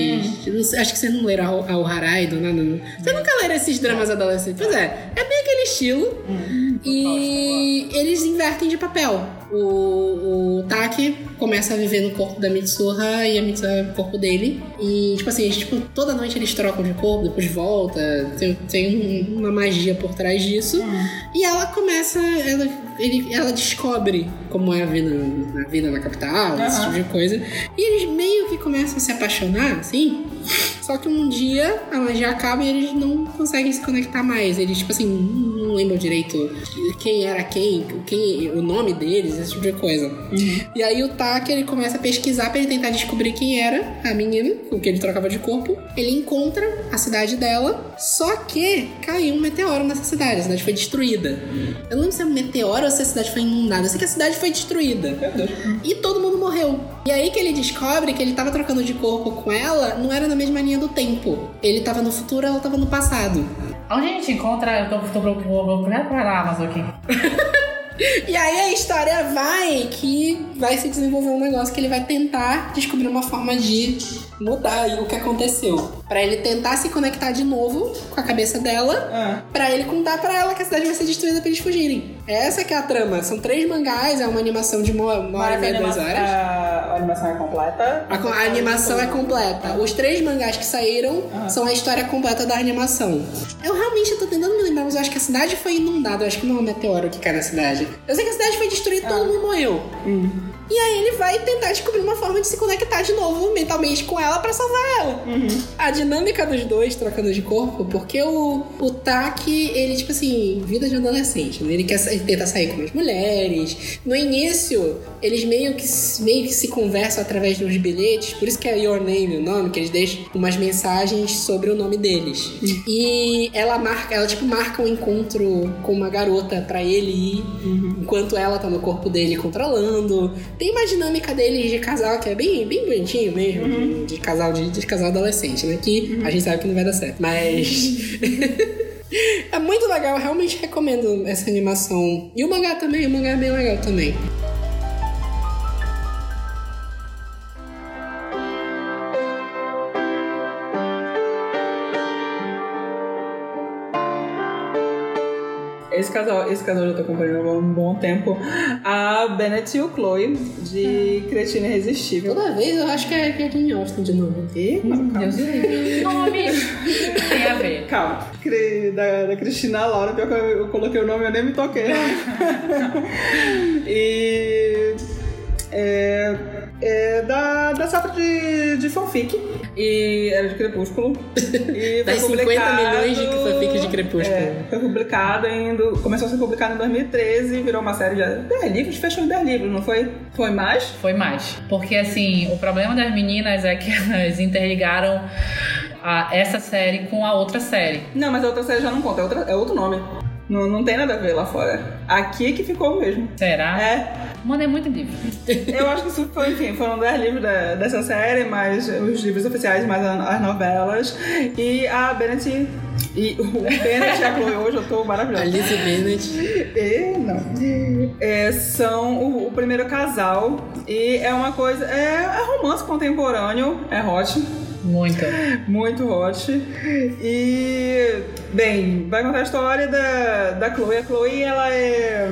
Sei, acho que vocês não leram a o Haraido, nada. não. Vocês nunca leram esses dramas adolescentes? Pois é, é bem aquele estilo. E eles invertem de papel. O, o Taki começa a viver no corpo da Mitsuha e a Mitsuha no corpo dele. E, tipo assim, eles, tipo, toda noite eles trocam de corpo, depois volta. Tem, tem um- uma magia por trás disso. E ela começa. Ela, ele, ela descobre como é a vida, a vida na capital, esse tipo de coisa. E eles meio que começam a se apaixonar, assim. Só que um dia a magia acaba e eles não conseguem se conectar mais. Eles, tipo assim, não lembram direito quem era quem, quem o nome deles, esse tipo de coisa. E aí o Taki, ele começa a pesquisar pra ele tentar descobrir quem era a menina com que ele trocava de corpo. Ele encontra a cidade dela, só que caiu um meteoro nessa cidade. A cidade foi destruída. Eu não lembro se é um meteoro ou se a cidade foi inundada. Eu sei que a cidade foi destruída. Meu Deus. E todo mundo morreu. E aí que ele descobre que ele tava trocando de corpo com ela, não era na mesma linha do tempo. Ele tava no futuro, ela tava no passado. Onde a gente encontra. Eu tô, tô procurando pra Amazon aqui. E aí a história vai que vai se desenvolver um negócio que ele vai tentar descobrir uma forma de mudar o que aconteceu. Pra ele tentar se conectar de novo com a cabeça dela, Ah. pra ele contar pra ela que a cidade vai ser destruída pra eles fugirem. Essa que é a trama. São três mangás, é uma animação de uma, uma hora e meia, duas horas. a, a animação é completa? A, a animação é completa. Os três mangás que saíram são a história completa da animação. Eu realmente tô tentando me lembrar, mas eu acho que a cidade foi inundada. Eu acho que não é um meteoro que cai na cidade. Eu sei que a cidade foi destruída e todo mundo morreu. E aí ele vai tentar descobrir uma forma de se conectar de novo mentalmente com ela pra salvar ela. A dinâmica dos dois trocando de corpo, porque o, o Taki, ele, tipo assim, vida de adolescente, né? Ele quer ele tenta sair com as mulheres. No início, eles meio que, se- meio que se conversam através de uns bilhetes, por isso que é Your Name o nome, que eles deixam umas mensagens sobre o nome deles. E ela marca, ela tipo marca um encontro com uma garota pra ele ir, enquanto ela tá no corpo dele controlando. Tem uma dinâmica deles de casal que é bem, bem bonitinho mesmo, de, de casal de, de casal adolescente, né? Que a gente sabe que não vai dar certo. Mas. é muito legal, eu realmente recomendo essa animação. E o mangá também, o mangá é bem legal também. Esse casal, esse casal eu já tô acompanhando há um bom tempo. A Bennett e o Chloe, de Cretina Irresistível. Toda vez eu acho que é, que é Jane Austen de novo. E, calma, calma. Deus. Nome tem a ver. Calma. Da, da Cristina Laura, pior que eu, coloquei o nome e eu nem me toquei. e. É, é da, da safra de, de fanfic. E era de Crepúsculo. E foi Das 50 publicado- milhões de fanfics de Crepúsculo. É, foi publicado em. do- Começou a ser publicado em 2013 virou uma série de 10 livros, fechou em 10 livros, não foi? Foi mais? Foi mais. Porque, assim, o problema das meninas é que elas interligaram a- essa série com a outra série. Não, mas a outra série já não conta, é, outra- é outro nome. Não, não tem nada a ver lá fora. Aqui que ficou mesmo. Será? É, Mandei muito livro. eu acho que isso foi, enfim, foram 10 livros da- dessa série, mais os livros oficiais, mais as novelas. E a Bennett. E o Bennett e a Chloe hoje eu tô maravilhosa. Alice Bennett. E, não. É, são o, o primeiro casal. E é uma coisa. É, é romance contemporâneo, é hot. Muito. Muito hot. E, bem, vai contar a história da, da Chloe. A Chloe, ela é.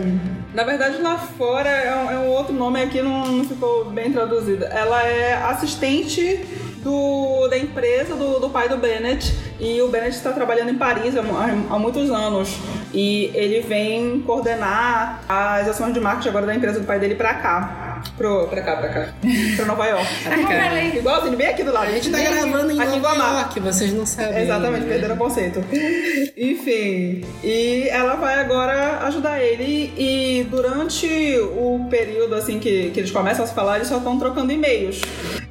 Na verdade, lá fora é um, é um outro nome aqui, não, não ficou bem traduzido. Ela é assistente do, da empresa do, do pai do Bennett. E o Bennett está trabalhando em Paris há, há muitos anos. E ele vem coordenar as ações de marketing agora da empresa do pai dele pra cá. Pro, pra cá, pra cá. Pra Nova York. cara. Igualzinho, bem aqui do lado. A gente tá Bem aqui- gravando em aqui Nova. York, vocês não sabem. Exatamente, perderam o conceito. Enfim, e ela vai agora ajudar ele e durante o período assim que, que eles começam a se falar, eles só estão trocando e-mails.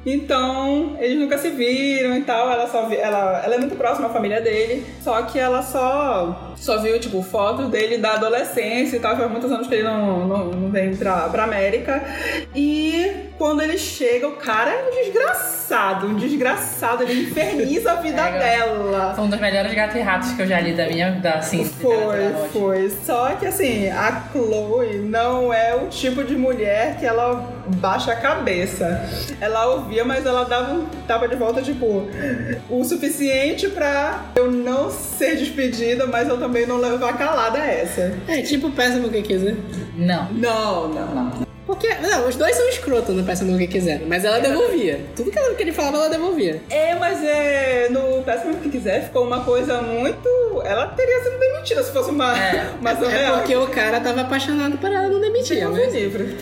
Então, eles nunca se viram e tal, ela só ela, ela é muito próxima à família dele, só que ela só só viu tipo fotos dele da adolescência e tal, faz muitos anos que ele não, não, não vem pra, pra América. E quando ele chega, o cara é um desgraçado, um desgraçado, ele inferniza a vida Pega. dela. Foi um dos melhores gatos e ratos que eu já li da minha da, assim, Foi, foi. Só que assim, a Chloe não é o tipo de mulher que ela baixa a cabeça. Ela ouvia, mas ela dava um tapa de volta, tipo, o suficiente pra eu não ser despedida, mas eu também não levar calada essa. É tipo péssimo o que quiser. Não. Não, não, não. Porque, não, os dois são escrotos no péssimo que quiser. Mas ela devolvia. Tudo que, ela, que ele falava, ela devolvia. É, mas é, no Péssimo que quiser ficou uma coisa muito. Ela teria sido demitida se fosse uma, uma ação É real. porque o cara tava apaixonado por ela, não demitia, Deus né? me livre.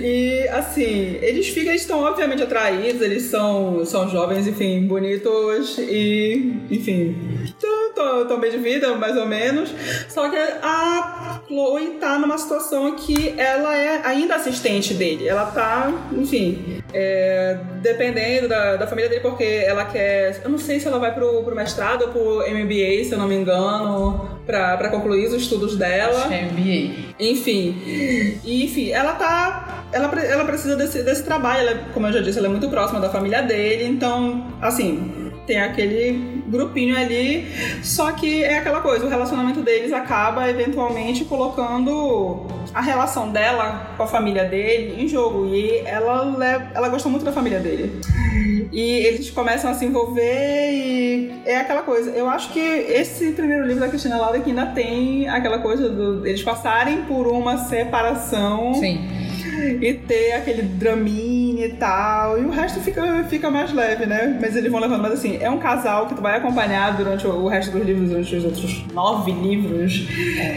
E assim, eles ficam, eles estão obviamente atraídos, eles são, são jovens, enfim, bonitos e, enfim, estão bem de vida, mais ou menos. Só que a Chloe tá numa situação que ela é ainda assistente dele. Ela tá, enfim, é, dependendo da, da família dele, porque ela quer. Eu não sei se ela vai pro, pro mestrado ou pro MBA, se eu não me engano, pra, pra concluir os estudos dela. Acho que é MBA. Enfim, e, enfim, ela tá. Ela, ela precisa desse, desse trabalho, ela, é- como eu já disse, ela é muito próxima da família dele, então, assim, tem aquele grupinho ali, só que é aquela coisa, o relacionamento deles acaba eventualmente colocando a relação dela com a família dele em jogo, e ela, ela gosta muito da família dele. E eles começam a se envolver e é aquela coisa. Eu acho que esse primeiro livro da Cristina Laura que ainda tem aquela coisa do eles passarem por uma separação Sim. e ter aquele draminha e tal. E o resto fica, fica mais leve, né? Mas eles vão levando. Mas assim, é um casal que tu vai acompanhar durante o, o resto dos livros, durante os outros nove livros.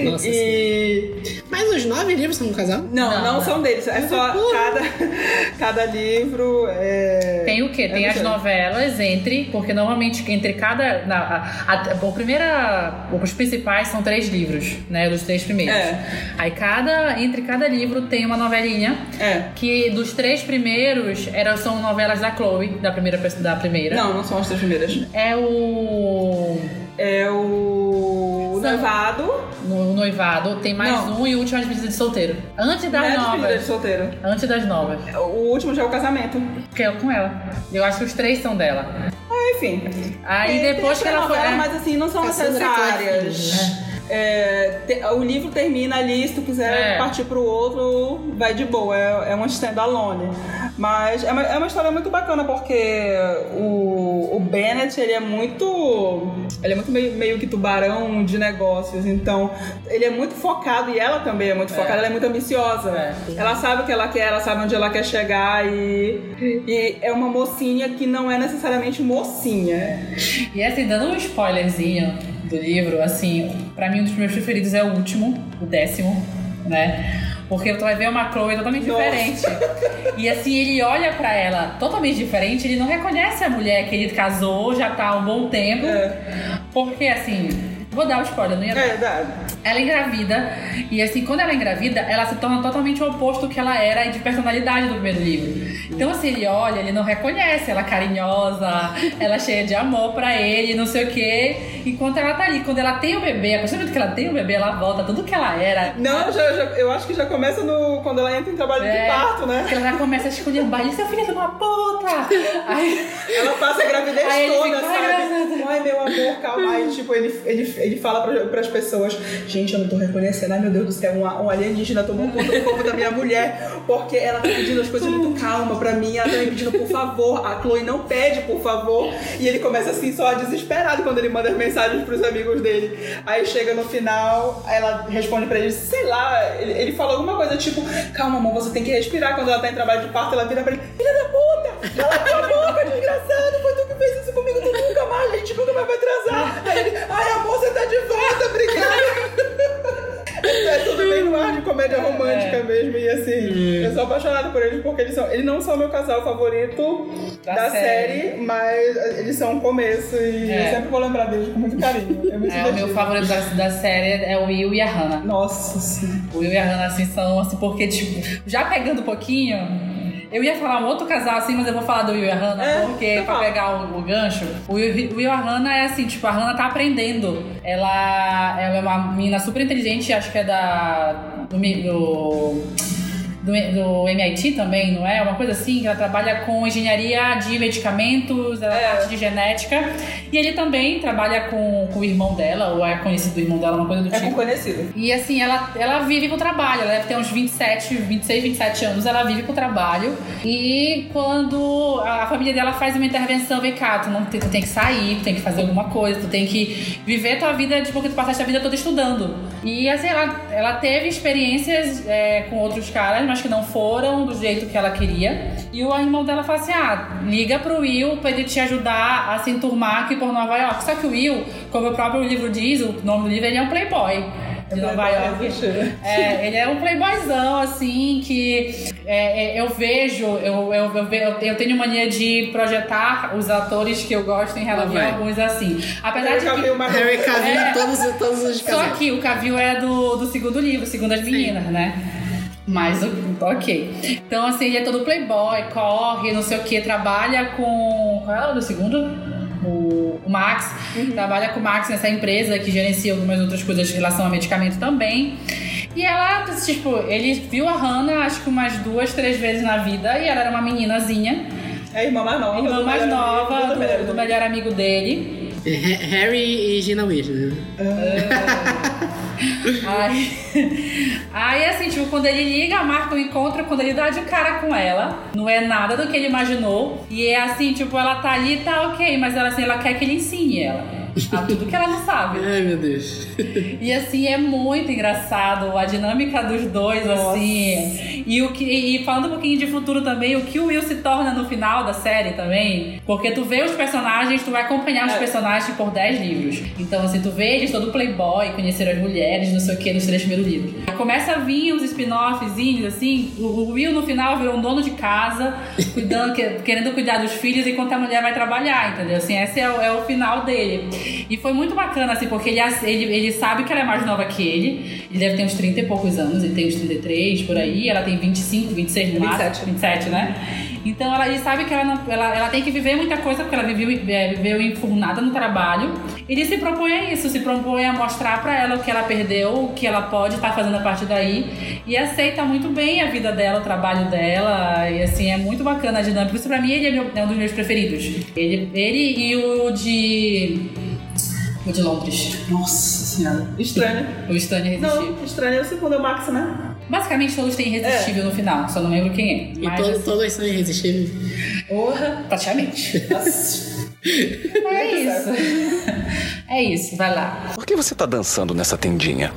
Nossa e Mas Mas os nove livros são um casal? Não, não, Não, são deles. É só cada, cada livro. É... Tem o quê? Tem é as novelas entre, porque normalmente entre cada. Na, a, a, bom, primeira. Os principais são três livros, né? Dos três primeiros. É. Aí cada. Entre cada livro tem uma novelinha. É. Que dos três primeiros eram, são novelas da Chloe, da primeira pessoa- da primeira. Não, não são as três primeiras. É o. É o Noivado. No Noivado, tem mais Não. um e o último é a despedida de solteiro. Antes Não das é a despedida de novas. solteiro. Antes das novas. O último já é o casamento. Que é com ela. Eu acho que os três são dela. Ah, enfim. Aí Tem- depois tem que ela foi. novela, é. Mas assim, não são Cassandra necessárias. É, te- o livro termina ali, se tu quiser É. partir pro outro, vai de boa. É, é uma standalone. Mas é uma, é uma história muito bacana porque o, o Bennett, ele é muito. Ele é muito meio, meio que tubarão de negócios. Então, ele é muito focado e ela também é muito focada, ela é muito ambiciosa. É. Ela sabe o que ela quer, ela sabe onde ela quer chegar e, e é uma mocinha que não é necessariamente mocinha. E assim, dando um spoilerzinho do livro, assim, pra mim um dos meus preferidos é o último, o décimo, né? Porque tu vai ver uma Chloe totalmente Nossa. diferente. E assim, ele olha pra ela totalmente diferente, ele não reconhece a mulher que ele casou já tá há um bom tempo. É, Porque assim, vou dar o spoiler, não ia dar. é verdade. Ela engravida, e assim, quando ela engravida, ela se torna totalmente o oposto do que ela era de personalidade do primeiro livro. Então, assim, ele olha, ele não reconhece ela carinhosa, ela cheia de amor pra ele, não sei o quê. Enquanto ela tá ali, quando ela tem o bebê, a partir do que ela tem o bebê, ela volta tudo que ela era. Não, já, já- eu acho que já começa no, quando ela entra em trabalho É, de parto, né? que ela já começa a escolher um baile, seu filho de uma puta! Aí, Ela passa a gravidez toda, fica, "Ai, graças a sabe? Deus." Ai, meu amor, calma. Aí, tipo, ele, ele, ele fala pra, pras pessoas: Gente, eu não tô reconhecendo. Ai, meu Deus do céu, um, um alienígena tomou conta do corpo da minha mulher. Porque ela tá pedindo as coisas muito calma pra mim. Ela tá me pedindo por favor. A Chloe não pede por favor. E ele começa assim, só desesperado quando ele manda as mensagens pros amigos dele. Aí chega no final, ela responde pra ele: Sei lá, ele, ele fala alguma coisa tipo: Calma, amor, você tem que respirar. Quando ela tá em trabalho de parto, ela vira pra ele: Filha da puta! Cala tua boca, desgraçado! Foi tu que fez isso comigo, tu nunca mais, a gente nunca mais vai transar. Aí ele, ai amor, você tá de volta, obrigada. É tudo bem no ar de comédia romântica mesmo. E assim, eu sou apaixonada por eles porque eles, são, eles não são meu casal favorito da, Da série. série. mas eles são um começo e É. eu sempre vou lembrar deles com muito carinho. É muito é, o meu favorito da, da série é o Will e a Hannah. Nossa sim. O Will e a Hannah, assim, são, assim, porque, tipo, já pegando um pouquinho, eu ia falar um outro casal, assim, mas eu vou falar do Will e a Hannah, É, porque, pra pegar o, o gancho, o Will, Will e a Hannah é assim, tipo, a Hannah tá aprendendo. Ela, ela é uma menina super inteligente, acho que é da... do, do do, do MIT também, não é? Uma coisa assim, que ela trabalha com engenharia de medicamentos, a É. parte de genética. E ele também trabalha com, com o irmão dela, ou é conhecido do irmão dela, uma coisa do É tipo. com conhecido. E assim, ela, ela vive com o trabalho, ela deve ter uns 27, 26, 27 anos, ela vive com o trabalho. E quando a família dela faz uma intervenção, vem cá, tu, não, tem- tu tem que sair, tu tem que fazer alguma coisa, tu tem que viver a tua vida, tipo, porque tu passaste a vida toda estudando. E assim, ela, ela teve experiências é, com outros caras, mas que não foram do jeito que ela queria. E o irmão dela fala assim: ah, liga pro Will pra ele te ajudar a se enturmar aqui por Nova York. Só que o Will, como o próprio livro diz, o nome do livro, ele é um playboy de Nova York. É, ele é um playboyzão, assim, que é, é, eu vejo, eu, eu, eu, eu tenho mania de projetar os atores que eu gosto em relação a alguns assim. Apesar Eu de que. uma Harry Cavill É. em todos, todos os Só que o Cavill é do, do segundo livro, segundo as meninas, né? Mas, o- ok. Então, assim, ele é todo playboy, corre, não sei o que, trabalha com. Qual é o do segundo? O, o Max. Trabalha com o Max nessa empresa que gerencia algumas outras coisas em relação a medicamento também. E ela, tipo, ele viu a Hannah acho que umas duas, três vezes na vida e ela era uma meninazinha, É a irmã mais nova. irmã do mais nova amigo, do, melhor do melhor amigo dele. Ha- Harry e Gina Weasley. Aí, aí, assim, tipo, quando ele liga, marca o encontro, quando ele dá de cara com ela, não é nada do que ele imaginou. E é assim, tipo, ela tá ali, tá ok, mas ela, assim, ela quer que ele ensine ela. A tudo que ela não sabe. Ai, meu Deus. E assim, é muito engraçado a dinâmica dos dois, assim. E, o que, e falando um pouquinho de futuro também, o que o Will se torna no final da série também. Porque tu vê os personagens, tu vai acompanhar os É. personagens por 10 livros. Então, assim, tu vê eles todo playboy, conhecer as mulheres, não sei o que, nos três primeiros livros. Começa a vir uns spin-offzinhos, assim. O, Will no final virou um dono de casa, cuidando, que- querendo cuidar dos filhos enquanto a mulher vai trabalhar, entendeu? Assim, esse é o, é o final dele. E foi muito bacana, assim, porque ele, ele, ele sabe que ela é mais nova que ele. Ele deve ter uns 30 e poucos anos, ele tem uns 33 por aí, ela tem 25, 26 no máximo. 27. 27, né? Então ela ele sabe que ela, não, ela, ela tem que viver muita coisa, porque ela viveu, é, viveu enfurnada no trabalho. Ele se propõe a isso, se propõe a mostrar pra ela o que ela perdeu, o que ela pode estar fazendo a partir daí. E aceita muito bem a vida dela, o trabalho dela. E assim, é muito bacana a dinâmica. Isso pra mim ele é, meu- é um dos meus preferidos. Ele, ele e o de. O de Londres. Nossa senhora. Estranho. O Stanley Irresistível. Não, estranho é o segundo é o Max, né? Basicamente todos têm Irresistível no final, só não lembro quem é. E todo- assim, todos são irresistíveis. Porra. praticamente. É isso. É isso, vai lá. Por que você tá dançando nessa tendinha?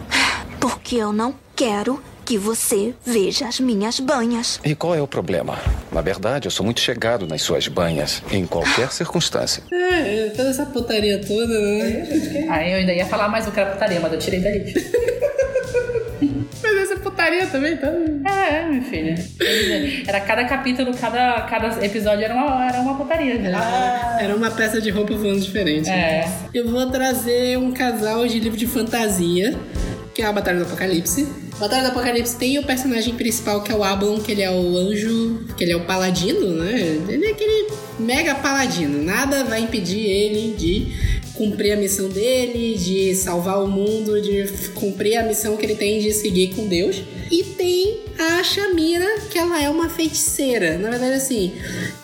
Porque eu não quero que você veja as minhas banhas. E qual é o problema? Na verdade, eu sou muito chegado nas suas banhas, em qualquer circunstância. É, toda essa putaria toda, né? Aí eu ainda ia falar mais o que era putaria, mas eu tirei da lista. Mas essa putaria também, tá? É, minha filha. Era cada capítulo, cada, cada episódio era uma, era uma putaria. né? Era uma peça de roupa voando diferente. É. Eu vou trazer um casal de livro de fantasia, que é a Batalha do Apocalipse. Batalha do Apocalipse tem o personagem principal, que é o Ablon, que ele é o anjo, que ele é o paladino, né? Ele é aquele mega paladino. Nada vai impedir ele de cumprir a missão dele, de salvar o mundo, de cumprir a missão que ele tem de seguir com Deus. E tem a Shamira, que ela é uma feiticeira. Na verdade, assim,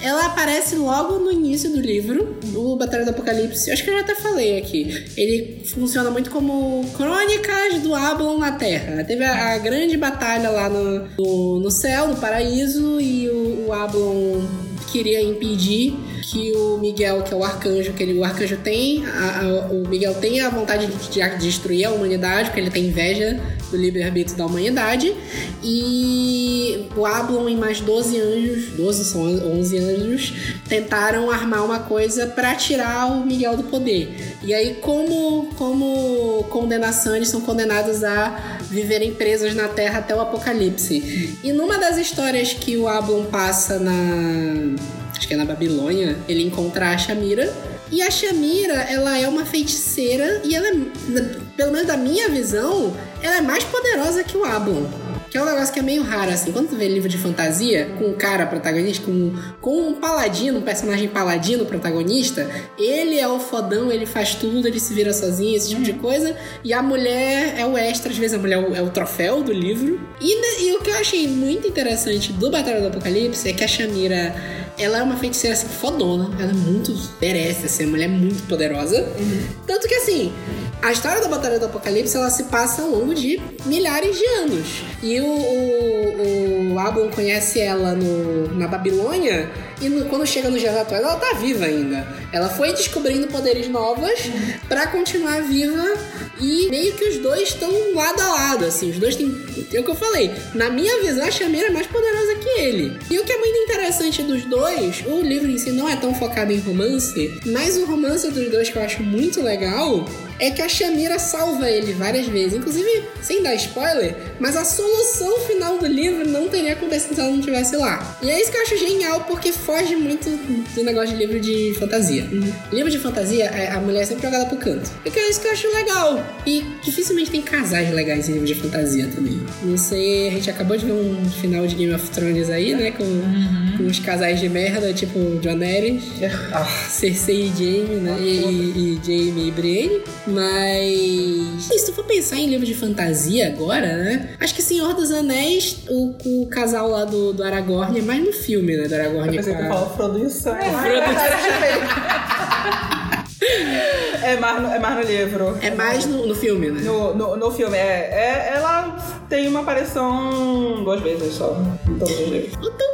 ela aparece logo no início do livro, do Batalha do Apocalipse. Acho que eu já até falei aqui. Ele funciona muito como crônicas do Ablon na Terra. Teve a, a grande batalha lá no, no, no céu, no paraíso, e o, o Ablon queria impedir que o Miguel, que é o arcanjo, que ele, o arcanjo tem, a- a- o Miguel tem a vontade de, de destruir a humanidade, porque ele tem inveja do livre-arbítrio da humanidade. E o Ablon e mais 12 anjos, 12 são 11 anjos, tentaram armar uma coisa pra tirar o Miguel do poder. E aí, como, como condenação, eles são condenados a viverem presos na Terra até o Apocalipse. E numa das histórias que o Ablon passa na. Acho que é na Babilônia, ele encontra a Shamira. E a Shamira, ela é uma feiticeira e ela é, pelo menos da minha visão, ela é mais poderosa que o Ablon. Que é um negócio que é meio raro, assim. Quando tu vê livro de fantasia, com um cara protagonista, com, com um paladino, um personagem paladino protagonista, ele é o fodão, ele faz tudo, ele se vira sozinho, esse tipo de coisa. E a mulher é o extra, às vezes a mulher é o, é o troféu do livro. E, ne- e o que eu achei muito interessante do Batalha do Apocalipse é que a Shamira, ela é uma feiticeira assim, fodona. Ela é muito. merece, assim, a mulher é muito poderosa. Tanto que assim. A história da Batalha do Apocalipse ela se passa ao longo de milhares de anos. E o, o, o conhece ela no, na Babilônia e no- quando chega nos dias atuais ela tá viva ainda. Ela foi descobrindo poderes novos pra continuar viva e meio que os dois estão lado a lado, assim. Os dois têm. É o que eu falei. Na minha visão, a Shamira é mais poderosa que ele. E o que é muito interessante dos dois, o livro em si não é tão focado em romance, mas o romance dos dois que eu acho muito legal é que a Shamira salva ele várias vezes. Inclusive, sem dar spoiler, mas a solução final do livro não teria acontecido se ela não estivesse lá. E é isso que eu acho genial, porque foge muito do negócio de livro de fantasia. Livro de fantasia, é, a mulher é sempre jogada pro canto. Porque é isso que eu acho legal. E dificilmente tem casais legais em livro de fantasia também. Não sei, a gente acabou de ver um final de Game of Thrones aí, né? Com, com uns casais de merda, tipo Daenerys. Cersei e Jaime, né? E, e, e Jaime e Brienne. Mas. E se tu for pensar em livro de fantasia agora, né? Acho que Senhor dos Anéis, o, o casal lá do, do Aragorn é mais no filme, né? Do Aragorn Eu pensei com que a- tu falou Frodo e o Sam. É, É mais no, é mais no livro. é mais no, no filme, né? No, no, no filme, é, é. Ela tem uma aparição duas vezes só. Em todos os livros. Então tem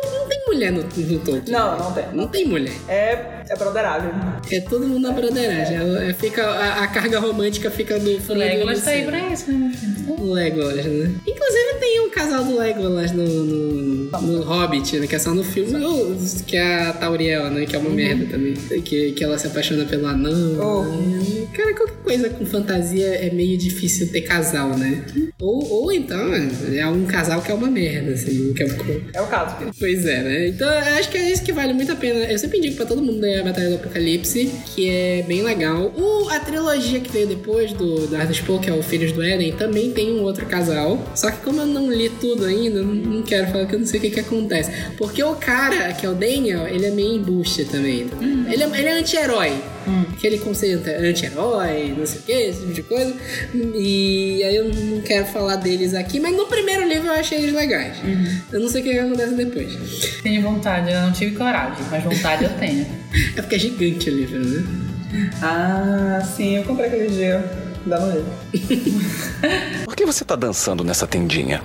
mulher no, no Tolkien. Não, não tem. Não tem mulher. É, é brotherável. É todo mundo na broderagem. É, Fica, a, a carga romântica fica no O Legolas tá aí pra isso, né, Legolas, né? Inclusive tem o casal do Legolas no, no, no Hobbit, né? Que é só no filme, ou- que é a Tauriel, né? Que é uma merda também. Que, que ela se apaixona pelo anão. Oh. Cara, qualquer coisa com fantasia é meio difícil ter casal, né? Ou, ou então é um casal que é uma merda, assim. Que é, É o caso. Pois é, né? Então eu acho que é isso que vale muito a pena. Eu sempre indico pra todo mundo ler a Batalha do Apocalipse, que é bem legal. O, a trilogia que veio depois do, do Arthur Poe, que é o Filhos do Éden, também tem um outro casal. Só que como eu não li tudo ainda, não, quero falar que eu não sei o que, que acontece. Porque o cara, que é o Daniel, ele é meio embuste também. Ele é, ele é anti-herói. Aquele conceito anti-herói, não sei o que, esse tipo de coisa. E aí eu não quero falar deles aqui, mas no primeiro livro eu achei eles legais. Eu não sei o que, que acontece depois. Tenho vontade, eu não tive coragem, mas vontade eu tenho. É porque é gigante o livro, né? Ah, sim, eu comprei aquele dia. Dá no livro. Por que você tá dançando nessa tendinha?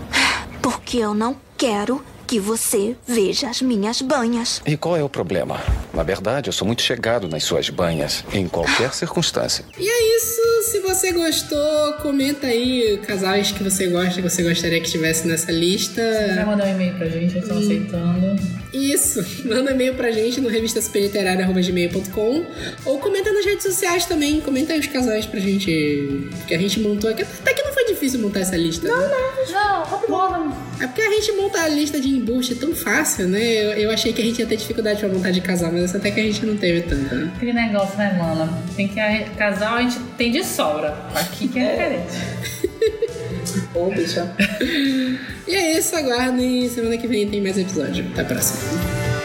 Porque eu não quero que você veja as minhas banhas. E qual é o problema? Na verdade, eu sou muito chegado nas suas banhas, em qualquer circunstância. E é isso. Se você gostou, comenta aí casais que você gosta, que você gostaria que estivesse nessa Vai lista. mandar um e-mail pra gente, eu tô aceitando. Isso. Manda e-mail pra gente no revistaspeliterária.gmail.com ou comenta nas redes sociais também. Comenta aí os casais pra gente. Que a gente montou aqui. Até que não foi difícil montar essa lista. Não, não. Não, rapidão. É porque a gente monta a lista de embuste tão fácil, né? Eu, eu achei que a gente ia ter dificuldade pra montar de casal, mas até que a gente não teve tanto, né? Aquele negócio, né, mano? Tem que casal a gente tem de sobra. Aqui que é diferente. Ô, bicha. E é isso, aguardem. Semana que vem tem mais episódio. Até a próxima.